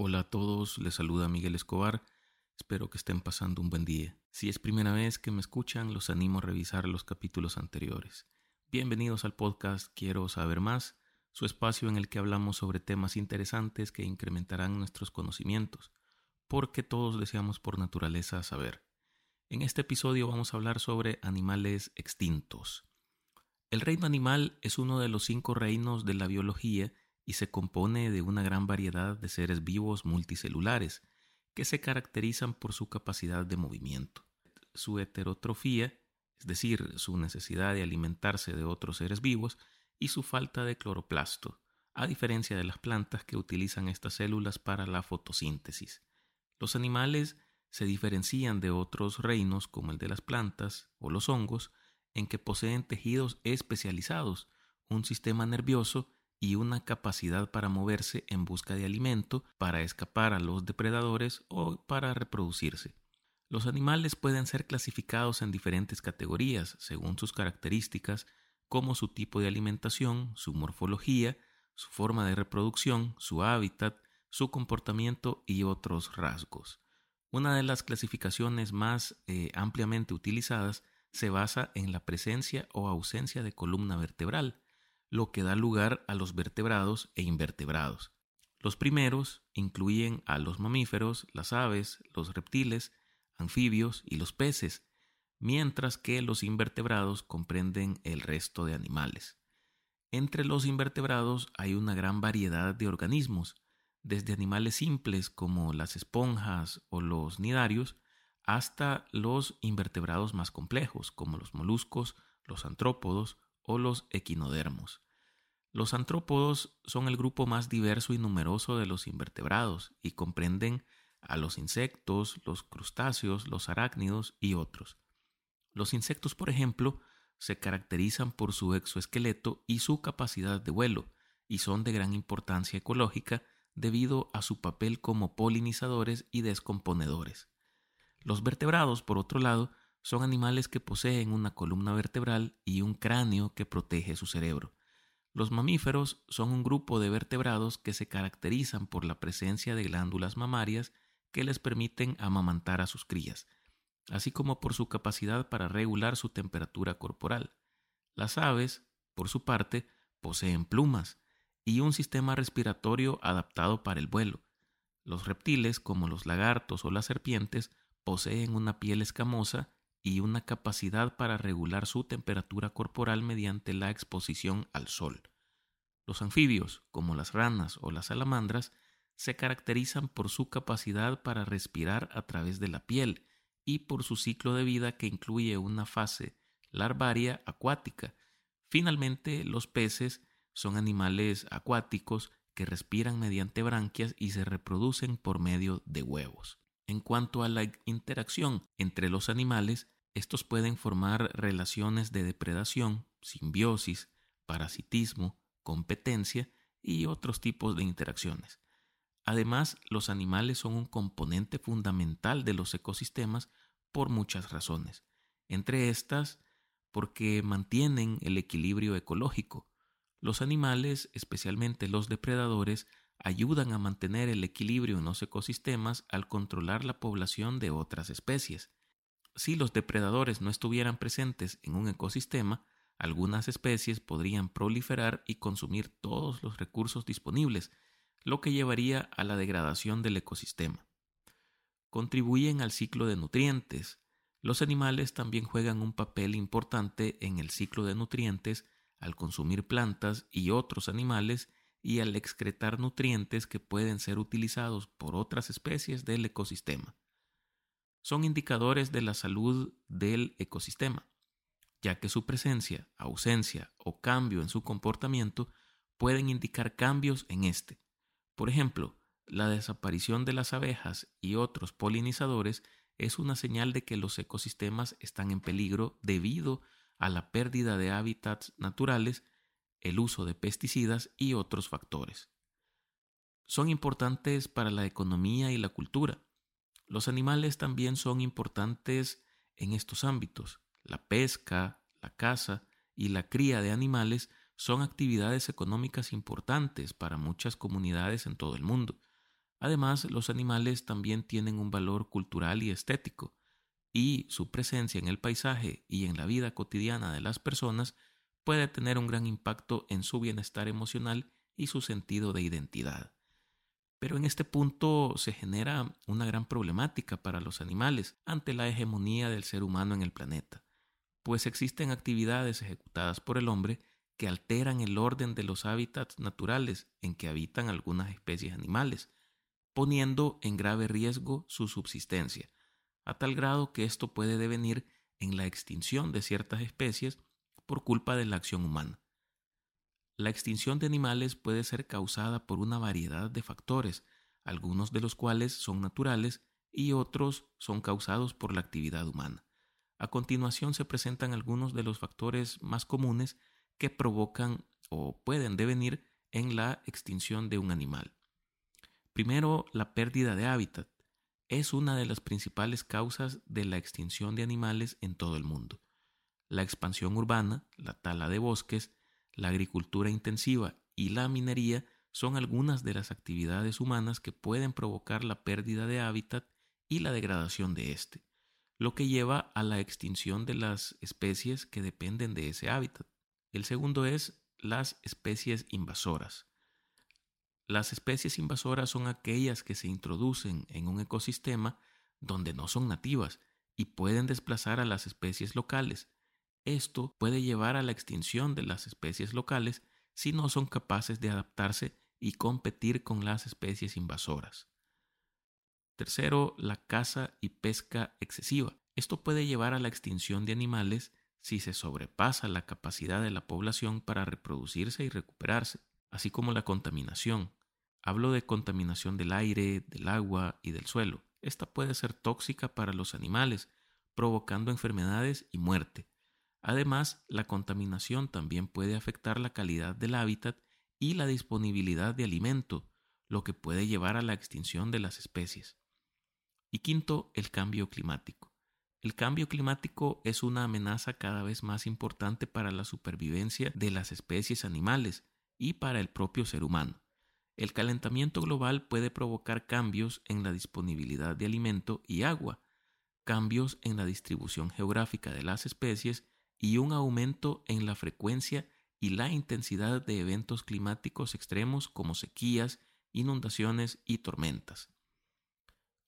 Hola a todos, les saluda Miguel Escobar. Espero que estén pasando un buen día. Si es primera vez que me escuchan, los animo a revisar los capítulos anteriores. Bienvenidos al podcast Quiero saber más, su espacio en el que hablamos sobre temas interesantes que incrementarán nuestros conocimientos, porque todos deseamos por naturaleza saber. En este episodio vamos a hablar sobre animales extintos. El reino animal es uno de los cinco reinos de la biología y se compone de una gran variedad de seres vivos multicelulares que se caracterizan por su capacidad de movimiento. Su heterotrofía, es decir, su necesidad de alimentarse de otros seres vivos, y su falta de cloroplasto, a diferencia de las plantas que utilizan estas células para la fotosíntesis. Los animales se diferencian de otros reinos como el de las plantas o los hongos en que poseen tejidos especializados, un sistema nervioso y una capacidad para moverse en busca de alimento, para escapar a los depredadores o para reproducirse. Los animales pueden ser clasificados en diferentes categorías según sus características, como su tipo de alimentación, su morfología, su forma de reproducción, su hábitat, su comportamiento y otros rasgos. Una de las clasificaciones más eh, ampliamente utilizadas se basa en la presencia o ausencia de columna vertebral, lo que da lugar a los vertebrados e invertebrados. Los primeros incluyen a los mamíferos, las aves, los reptiles, anfibios y los peces, mientras que los invertebrados comprenden el resto de animales. Entre los invertebrados hay una gran variedad de organismos, desde animales simples como las esponjas o los nidarios, hasta los invertebrados más complejos como los moluscos, los antrópodos o los equinodermos. Los antrópodos son el grupo más diverso y numeroso de los invertebrados y comprenden a los insectos, los crustáceos, los arácnidos y otros. Los insectos, por ejemplo, se caracterizan por su exoesqueleto y su capacidad de vuelo, y son de gran importancia ecológica debido a su papel como polinizadores y descomponedores. Los vertebrados, por otro lado, son animales que poseen una columna vertebral y un cráneo que protege su cerebro. Los mamíferos son un grupo de vertebrados que se caracterizan por la presencia de glándulas mamarias que les permiten amamantar a sus crías, así como por su capacidad para regular su temperatura corporal. Las aves, por su parte, poseen plumas y un sistema respiratorio adaptado para el vuelo. Los reptiles, como los lagartos o las serpientes, poseen una piel escamosa y una capacidad para regular su temperatura corporal mediante la exposición al sol. Los anfibios, como las ranas o las salamandras, se caracterizan por su capacidad para respirar a través de la piel y por su ciclo de vida que incluye una fase larvaria acuática. Finalmente, los peces son animales acuáticos que respiran mediante branquias y se reproducen por medio de huevos. En cuanto a la interacción entre los animales, estos pueden formar relaciones de depredación, simbiosis, parasitismo, competencia y otros tipos de interacciones. Además, los animales son un componente fundamental de los ecosistemas por muchas razones, entre estas porque mantienen el equilibrio ecológico. Los animales, especialmente los depredadores, ayudan a mantener el equilibrio en los ecosistemas al controlar la población de otras especies. Si los depredadores no estuvieran presentes en un ecosistema, algunas especies podrían proliferar y consumir todos los recursos disponibles, lo que llevaría a la degradación del ecosistema. Contribuyen al ciclo de nutrientes. Los animales también juegan un papel importante en el ciclo de nutrientes al consumir plantas y otros animales y al excretar nutrientes que pueden ser utilizados por otras especies del ecosistema. Son indicadores de la salud del ecosistema, ya que su presencia, ausencia o cambio en su comportamiento pueden indicar cambios en este. Por ejemplo, la desaparición de las abejas y otros polinizadores es una señal de que los ecosistemas están en peligro debido a la pérdida de hábitats naturales el uso de pesticidas y otros factores. Son importantes para la economía y la cultura. Los animales también son importantes en estos ámbitos. La pesca, la caza y la cría de animales son actividades económicas importantes para muchas comunidades en todo el mundo. Además, los animales también tienen un valor cultural y estético, y su presencia en el paisaje y en la vida cotidiana de las personas puede tener un gran impacto en su bienestar emocional y su sentido de identidad. Pero en este punto se genera una gran problemática para los animales ante la hegemonía del ser humano en el planeta, pues existen actividades ejecutadas por el hombre que alteran el orden de los hábitats naturales en que habitan algunas especies animales, poniendo en grave riesgo su subsistencia, a tal grado que esto puede devenir en la extinción de ciertas especies por culpa de la acción humana. La extinción de animales puede ser causada por una variedad de factores, algunos de los cuales son naturales y otros son causados por la actividad humana. A continuación se presentan algunos de los factores más comunes que provocan o pueden devenir en la extinción de un animal. Primero, la pérdida de hábitat es una de las principales causas de la extinción de animales en todo el mundo. La expansión urbana, la tala de bosques, la agricultura intensiva y la minería son algunas de las actividades humanas que pueden provocar la pérdida de hábitat y la degradación de éste, lo que lleva a la extinción de las especies que dependen de ese hábitat. El segundo es las especies invasoras. Las especies invasoras son aquellas que se introducen en un ecosistema donde no son nativas y pueden desplazar a las especies locales, esto puede llevar a la extinción de las especies locales si no son capaces de adaptarse y competir con las especies invasoras. Tercero, la caza y pesca excesiva. Esto puede llevar a la extinción de animales si se sobrepasa la capacidad de la población para reproducirse y recuperarse, así como la contaminación. Hablo de contaminación del aire, del agua y del suelo. Esta puede ser tóxica para los animales, provocando enfermedades y muerte. Además, la contaminación también puede afectar la calidad del hábitat y la disponibilidad de alimento, lo que puede llevar a la extinción de las especies. Y quinto, el cambio climático. El cambio climático es una amenaza cada vez más importante para la supervivencia de las especies animales y para el propio ser humano. El calentamiento global puede provocar cambios en la disponibilidad de alimento y agua, cambios en la distribución geográfica de las especies y un aumento en la frecuencia y la intensidad de eventos climáticos extremos como sequías, inundaciones y tormentas.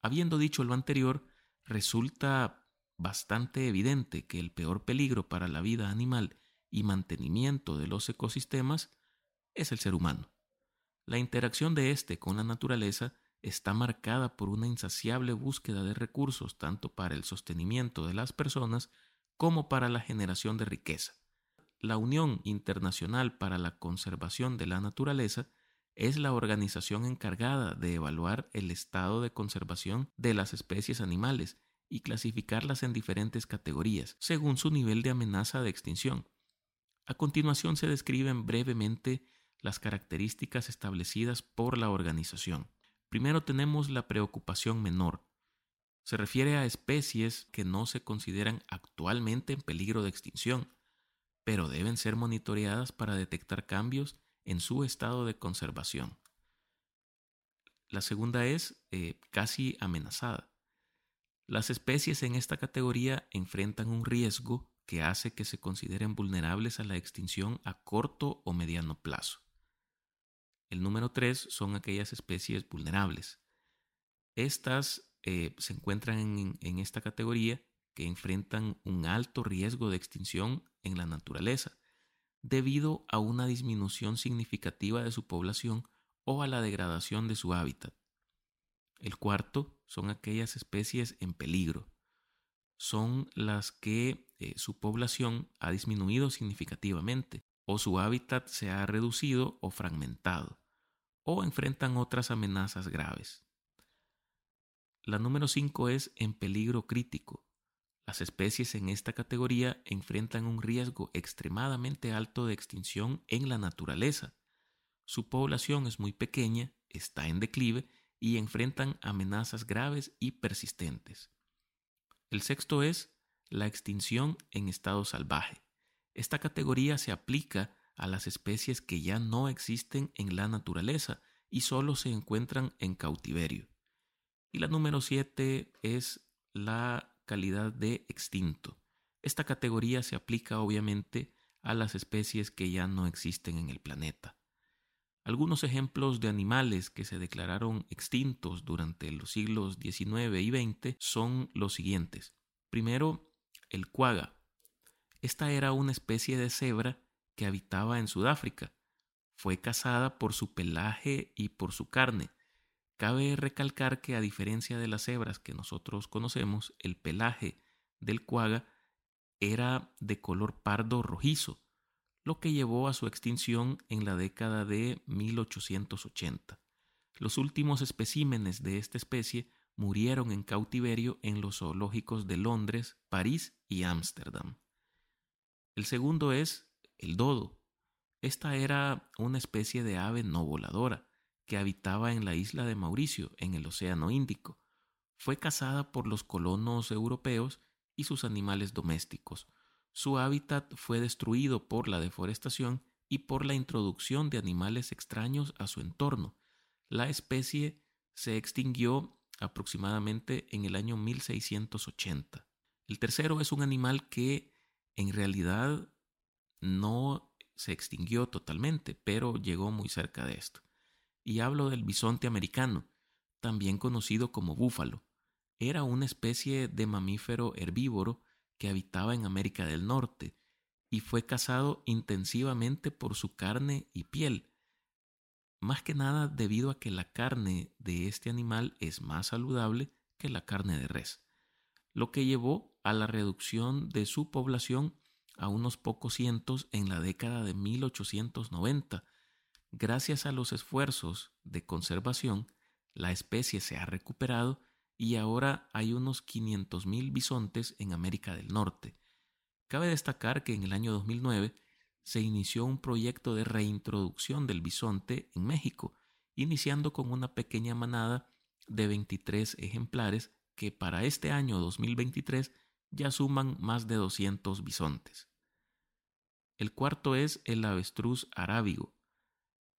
Habiendo dicho lo anterior, resulta bastante evidente que el peor peligro para la vida animal y mantenimiento de los ecosistemas es el ser humano. La interacción de éste con la naturaleza está marcada por una insaciable búsqueda de recursos tanto para el sostenimiento de las personas como para la generación de riqueza. La Unión Internacional para la Conservación de la Naturaleza es la organización encargada de evaluar el estado de conservación de las especies animales y clasificarlas en diferentes categorías, según su nivel de amenaza de extinción. A continuación se describen brevemente las características establecidas por la organización. Primero tenemos la preocupación menor, se refiere a especies que no se consideran actualmente en peligro de extinción, pero deben ser monitoreadas para detectar cambios en su estado de conservación. La segunda es eh, casi amenazada. Las especies en esta categoría enfrentan un riesgo que hace que se consideren vulnerables a la extinción a corto o mediano plazo. El número tres son aquellas especies vulnerables. Estas eh, se encuentran en, esta categoría que enfrentan un alto riesgo de extinción en la naturaleza debido a una disminución significativa de su población o a la degradación de su hábitat. El cuarto son aquellas especies en peligro. Son las que eh, su población ha disminuido significativamente o su hábitat se ha reducido o fragmentado o enfrentan otras amenazas graves. La número 5 es en peligro crítico. Las especies en esta categoría enfrentan un riesgo extremadamente alto de extinción en la naturaleza. Su población es muy pequeña, está en declive y enfrentan amenazas graves y persistentes. El sexto es la extinción en estado salvaje. Esta categoría se aplica a las especies que ya no existen en la naturaleza y solo se encuentran en cautiverio. Y la número 7 es la calidad de extinto. Esta categoría se aplica obviamente a las especies que ya no existen en el planeta. Algunos ejemplos de animales que se declararon extintos durante los siglos XIX y XX son los siguientes. Primero, el cuaga. Esta era una especie de cebra que habitaba en Sudáfrica. Fue cazada por su pelaje y por su carne. Cabe recalcar que a diferencia de las cebras que nosotros conocemos, el pelaje del cuaga era de color pardo rojizo, lo que llevó a su extinción en la década de 1880. Los últimos especímenes de esta especie murieron en cautiverio en los zoológicos de Londres, París y Ámsterdam. El segundo es el dodo. Esta era una especie de ave no voladora que habitaba en la isla de Mauricio, en el Océano Índico. Fue cazada por los colonos europeos y sus animales domésticos. Su hábitat fue destruido por la deforestación y por la introducción de animales extraños a su entorno. La especie se extinguió aproximadamente en el año 1680. El tercero es un animal que en realidad no se extinguió totalmente, pero llegó muy cerca de esto. Y hablo del bisonte americano, también conocido como búfalo. Era una especie de mamífero herbívoro que habitaba en América del Norte y fue cazado intensivamente por su carne y piel, más que nada debido a que la carne de este animal es más saludable que la carne de res, lo que llevó a la reducción de su población a unos pocos cientos en la década de 1890. Gracias a los esfuerzos de conservación, la especie se ha recuperado y ahora hay unos 500.000 bisontes en América del Norte. Cabe destacar que en el año 2009 se inició un proyecto de reintroducción del bisonte en México, iniciando con una pequeña manada de 23 ejemplares que para este año 2023 ya suman más de 200 bisontes. El cuarto es el avestruz arábigo.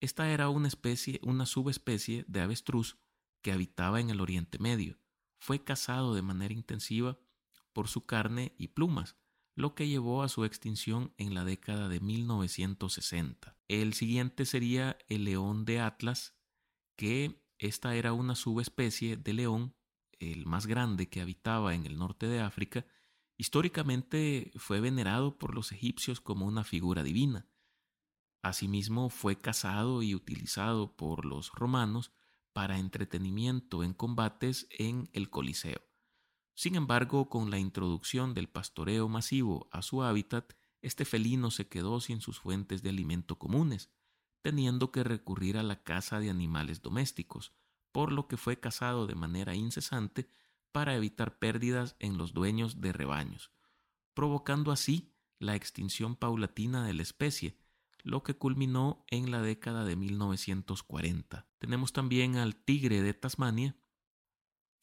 Esta era una especie, una subespecie de avestruz que habitaba en el Oriente Medio. Fue cazado de manera intensiva por su carne y plumas, lo que llevó a su extinción en la década de 1960. El siguiente sería el león de Atlas, que esta era una subespecie de león, el más grande que habitaba en el norte de África, históricamente fue venerado por los egipcios como una figura divina. Asimismo fue cazado y utilizado por los romanos para entretenimiento en combates en el Coliseo. Sin embargo, con la introducción del pastoreo masivo a su hábitat, este felino se quedó sin sus fuentes de alimento comunes, teniendo que recurrir a la caza de animales domésticos, por lo que fue cazado de manera incesante para evitar pérdidas en los dueños de rebaños, provocando así la extinción paulatina de la especie, lo que culminó en la década de 1940. Tenemos también al tigre de Tasmania,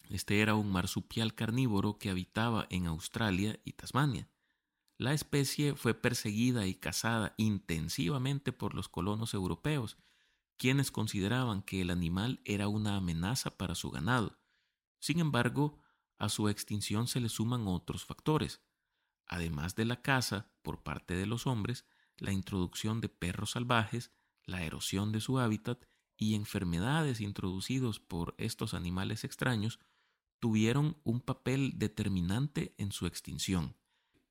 este era un marsupial carnívoro que habitaba en Australia y Tasmania. La especie fue perseguida y cazada intensivamente por los colonos europeos, quienes consideraban que el animal era una amenaza para su ganado. Sin embargo, a su extinción se le suman otros factores. Además de la caza por parte de los hombres, la introducción de perros salvajes, la erosión de su hábitat y enfermedades introducidos por estos animales extraños tuvieron un papel determinante en su extinción.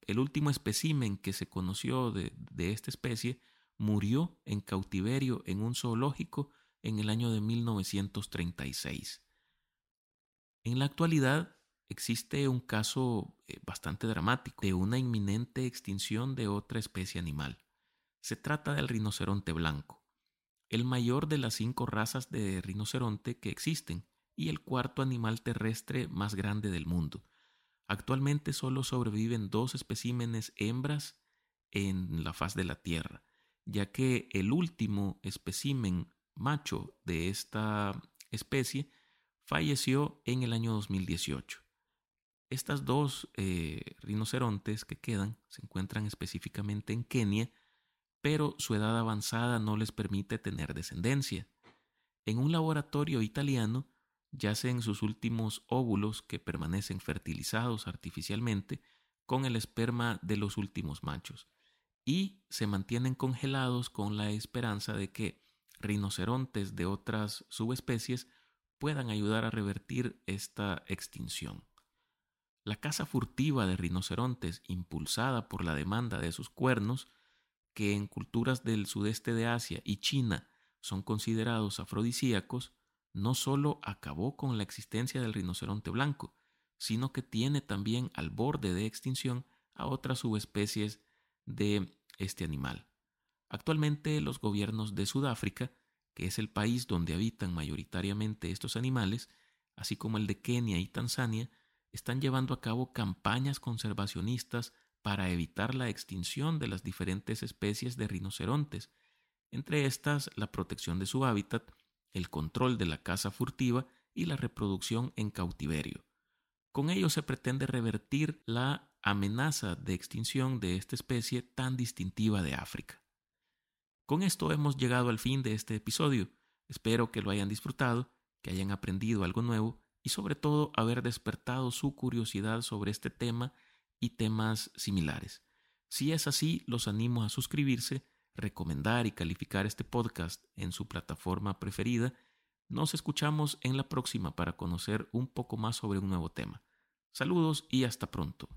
El último espécimen que se conoció de, esta especie murió en cautiverio en un zoológico en el año de 1936. En la actualidad existe un caso eh, bastante dramático de una inminente extinción de otra especie animal. Se trata del rinoceronte blanco, el mayor de las cinco razas de rinoceronte que existen, y el cuarto animal terrestre más grande del mundo. Actualmente solo sobreviven dos especímenes hembras en la faz de la Tierra, ya que el último espécimen macho de esta especie falleció en el año 2018. Estas dos eh, rinocerontes que quedan se encuentran específicamente en Kenia, pero su edad avanzada no les permite tener descendencia. en un laboratorio italiano yacen sus últimos óvulos que permanecen fertilizados artificialmente con el esperma de los últimos machos y se mantienen congelados con la esperanza de que rinocerontes de otras subespecies puedan ayudar a revertir esta extinción. La caza furtiva de rinocerontes, impulsada por la demanda de sus cuernos, que en culturas del sudeste de Asia y China son considerados afrodisíacos, no solo acabó con la existencia del rinoceronte blanco, sino que tiene también al borde de extinción a otras subespecies de este animal. Actualmente los gobiernos de Sudáfrica, que es el país donde habitan mayoritariamente estos animales, así como el de Kenia y Tanzania, están llevando a cabo campañas conservacionistas para evitar la extinción de las diferentes especies de rinocerontes, entre estas la protección de su hábitat, el control de la caza furtiva y la reproducción en cautiverio. Con ello se pretende revertir la amenaza de extinción de esta especie tan distintiva de África. Con esto hemos llegado al fin de este episodio. Espero que lo hayan disfrutado, que hayan aprendido algo nuevo y sobre todo haber despertado su curiosidad sobre este tema y temas similares. Si es así, los animo a suscribirse, recomendar y calificar este podcast en su plataforma preferida. Nos escuchamos en la próxima para conocer un poco más sobre un nuevo tema. Saludos y hasta pronto.